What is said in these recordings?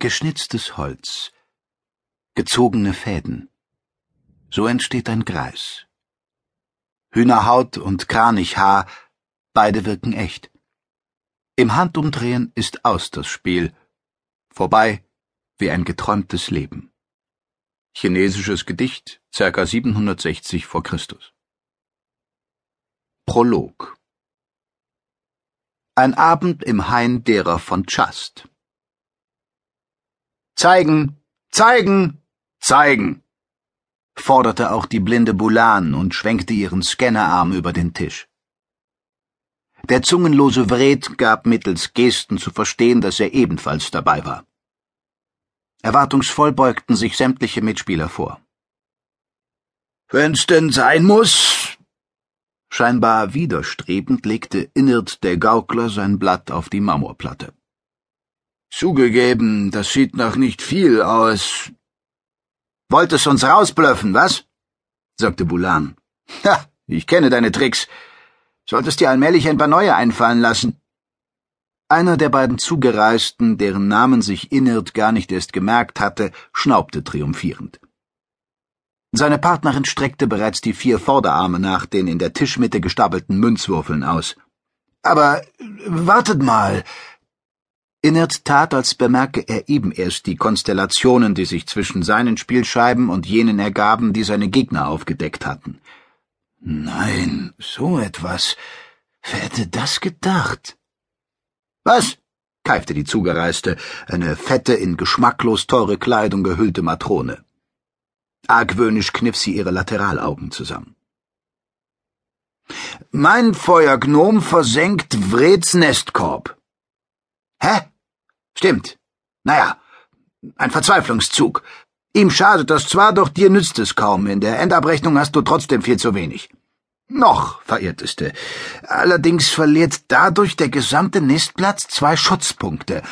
Geschnitztes Holz, gezogene Fäden. So entsteht ein Greis. Hühnerhaut und Kranichhaar, beide wirken echt. Im Handumdrehen ist aus das Spiel, vorbei wie ein geträumtes Leben. Chinesisches Gedicht, circa 760 vor Christus. Prolog Ein Abend im Hain derer von Chast. Zeigen, zeigen, zeigen, forderte auch die blinde Bulan und schwenkte ihren Scannerarm über den Tisch. Der zungenlose Wred gab mittels Gesten zu verstehen, dass er ebenfalls dabei war. Erwartungsvoll beugten sich sämtliche Mitspieler vor. Wenn's denn sein muss. Scheinbar widerstrebend legte Innert der Gaukler sein Blatt auf die Marmorplatte. Zugegeben, das sieht nach nicht viel aus. Wolltest uns rausblöffen, was? sagte Bulan. Ha, ich kenne deine Tricks. Solltest dir allmählich ein paar neue einfallen lassen. Einer der beiden Zugereisten, deren Namen sich Innert gar nicht erst gemerkt hatte, schnaubte triumphierend. Seine Partnerin streckte bereits die vier Vorderarme nach den in der Tischmitte gestapelten Münzwürfeln aus. Aber wartet mal. Innert tat, als bemerke er eben erst die Konstellationen, die sich zwischen seinen Spielscheiben und jenen ergaben, die seine Gegner aufgedeckt hatten. Nein, so etwas. Wer hätte das gedacht? Was? keifte die Zugereiste, eine fette, in geschmacklos teure Kleidung gehüllte Matrone. Argwöhnisch kniff sie ihre Lateralaugen zusammen. Mein Feuergnom versenkt Vreds Nestkorb. Hä? Stimmt. Naja, ein Verzweiflungszug. Ihm schadet das zwar, doch dir nützt es kaum. In der Endabrechnung hast du trotzdem viel zu wenig. Noch, verehrteste. Allerdings verliert dadurch der gesamte Nistplatz zwei Schutzpunkte.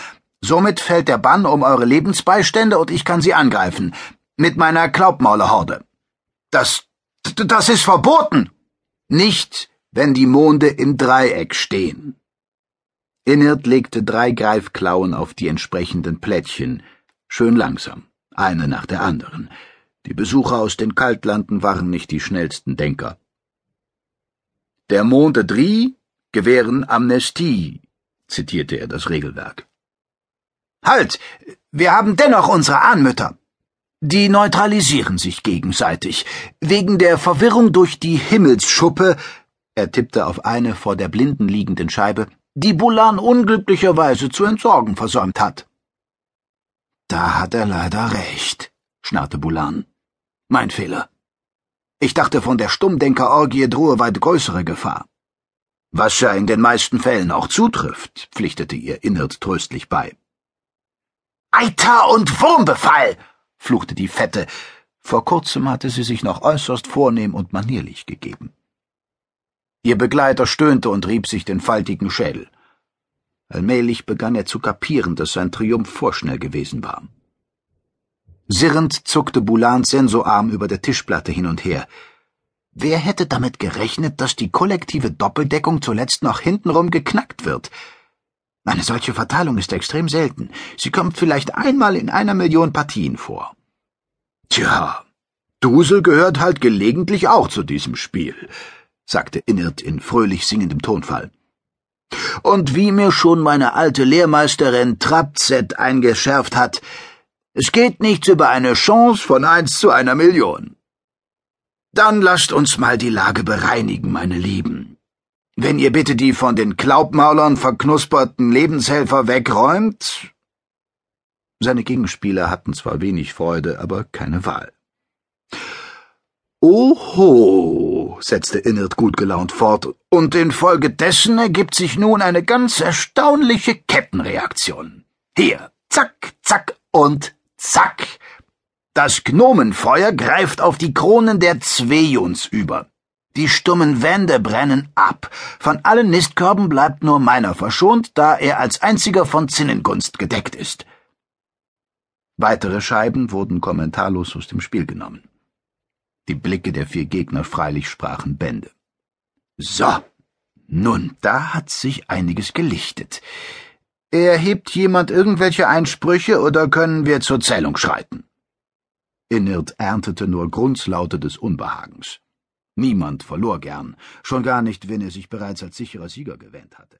Somit fällt der Bann um eure Lebensbeistände und ich kann sie angreifen. Mit meiner Klaubmaulerhorde. Das, das ist verboten! Nicht, wenn die Monde im Dreieck stehen. Innert legte drei Greifklauen auf die entsprechenden Plättchen, schön langsam, eine nach der anderen. Die Besucher aus den Kaltlanden waren nicht die schnellsten Denker. Der Monde Drie gewähren Amnestie, zitierte er das Regelwerk. Halt! Wir haben dennoch unsere Ahnmütter. Die neutralisieren sich gegenseitig. Wegen der Verwirrung durch die Himmelsschuppe, er tippte auf eine vor der blinden liegenden Scheibe, die Bulan unglücklicherweise zu entsorgen versäumt hat. Da hat er leider recht, schnarrte Bulan. Mein Fehler. Ich dachte, von der Stummdenkerorgie drohe weit größere Gefahr. Was ja in den meisten Fällen auch zutrifft, pflichtete ihr Innert tröstlich bei. Eiter und Wurmbefall! fluchte die Fette. Vor kurzem hatte sie sich noch äußerst vornehm und manierlich gegeben. Ihr Begleiter stöhnte und rieb sich den faltigen Schädel. Allmählich begann er zu kapieren, dass sein Triumph vorschnell gewesen war. Sirrend zuckte Boulans Sensorarm über der Tischplatte hin und her. Wer hätte damit gerechnet, dass die kollektive Doppeldeckung zuletzt noch hintenrum geknackt wird? Eine solche Verteilung ist extrem selten. Sie kommt vielleicht einmal in einer Million Partien vor. Tja, Dusel gehört halt gelegentlich auch zu diesem Spiel, sagte Innert in fröhlich singendem Tonfall. Und wie mir schon meine alte Lehrmeisterin Trapzett eingeschärft hat, es geht nichts über eine Chance von eins zu einer Million. Dann lasst uns mal die Lage bereinigen, meine Lieben. Wenn ihr bitte die von den Klaubmaulern verknusperten Lebenshelfer wegräumt. Seine Gegenspieler hatten zwar wenig Freude, aber keine Wahl. Oho, setzte Innert gut gelaunt fort, und infolgedessen ergibt sich nun eine ganz erstaunliche Kettenreaktion. Hier, zack, zack und Zack! Das Gnomenfeuer greift auf die Kronen der Zwejuns über. Die stummen Wände brennen ab. Von allen Nistkörben bleibt nur meiner verschont, da er als einziger von Zinnengunst gedeckt ist. Weitere Scheiben wurden kommentarlos aus dem Spiel genommen. Die Blicke der vier Gegner freilich sprachen Bände. So, nun, da hat sich einiges gelichtet. Erhebt jemand irgendwelche Einsprüche oder können wir zur Zählung schreiten? Innert erntete nur Grunzlaute des Unbehagens. Niemand verlor gern, schon gar nicht, wenn er sich bereits als sicherer Sieger gewähnt hatte.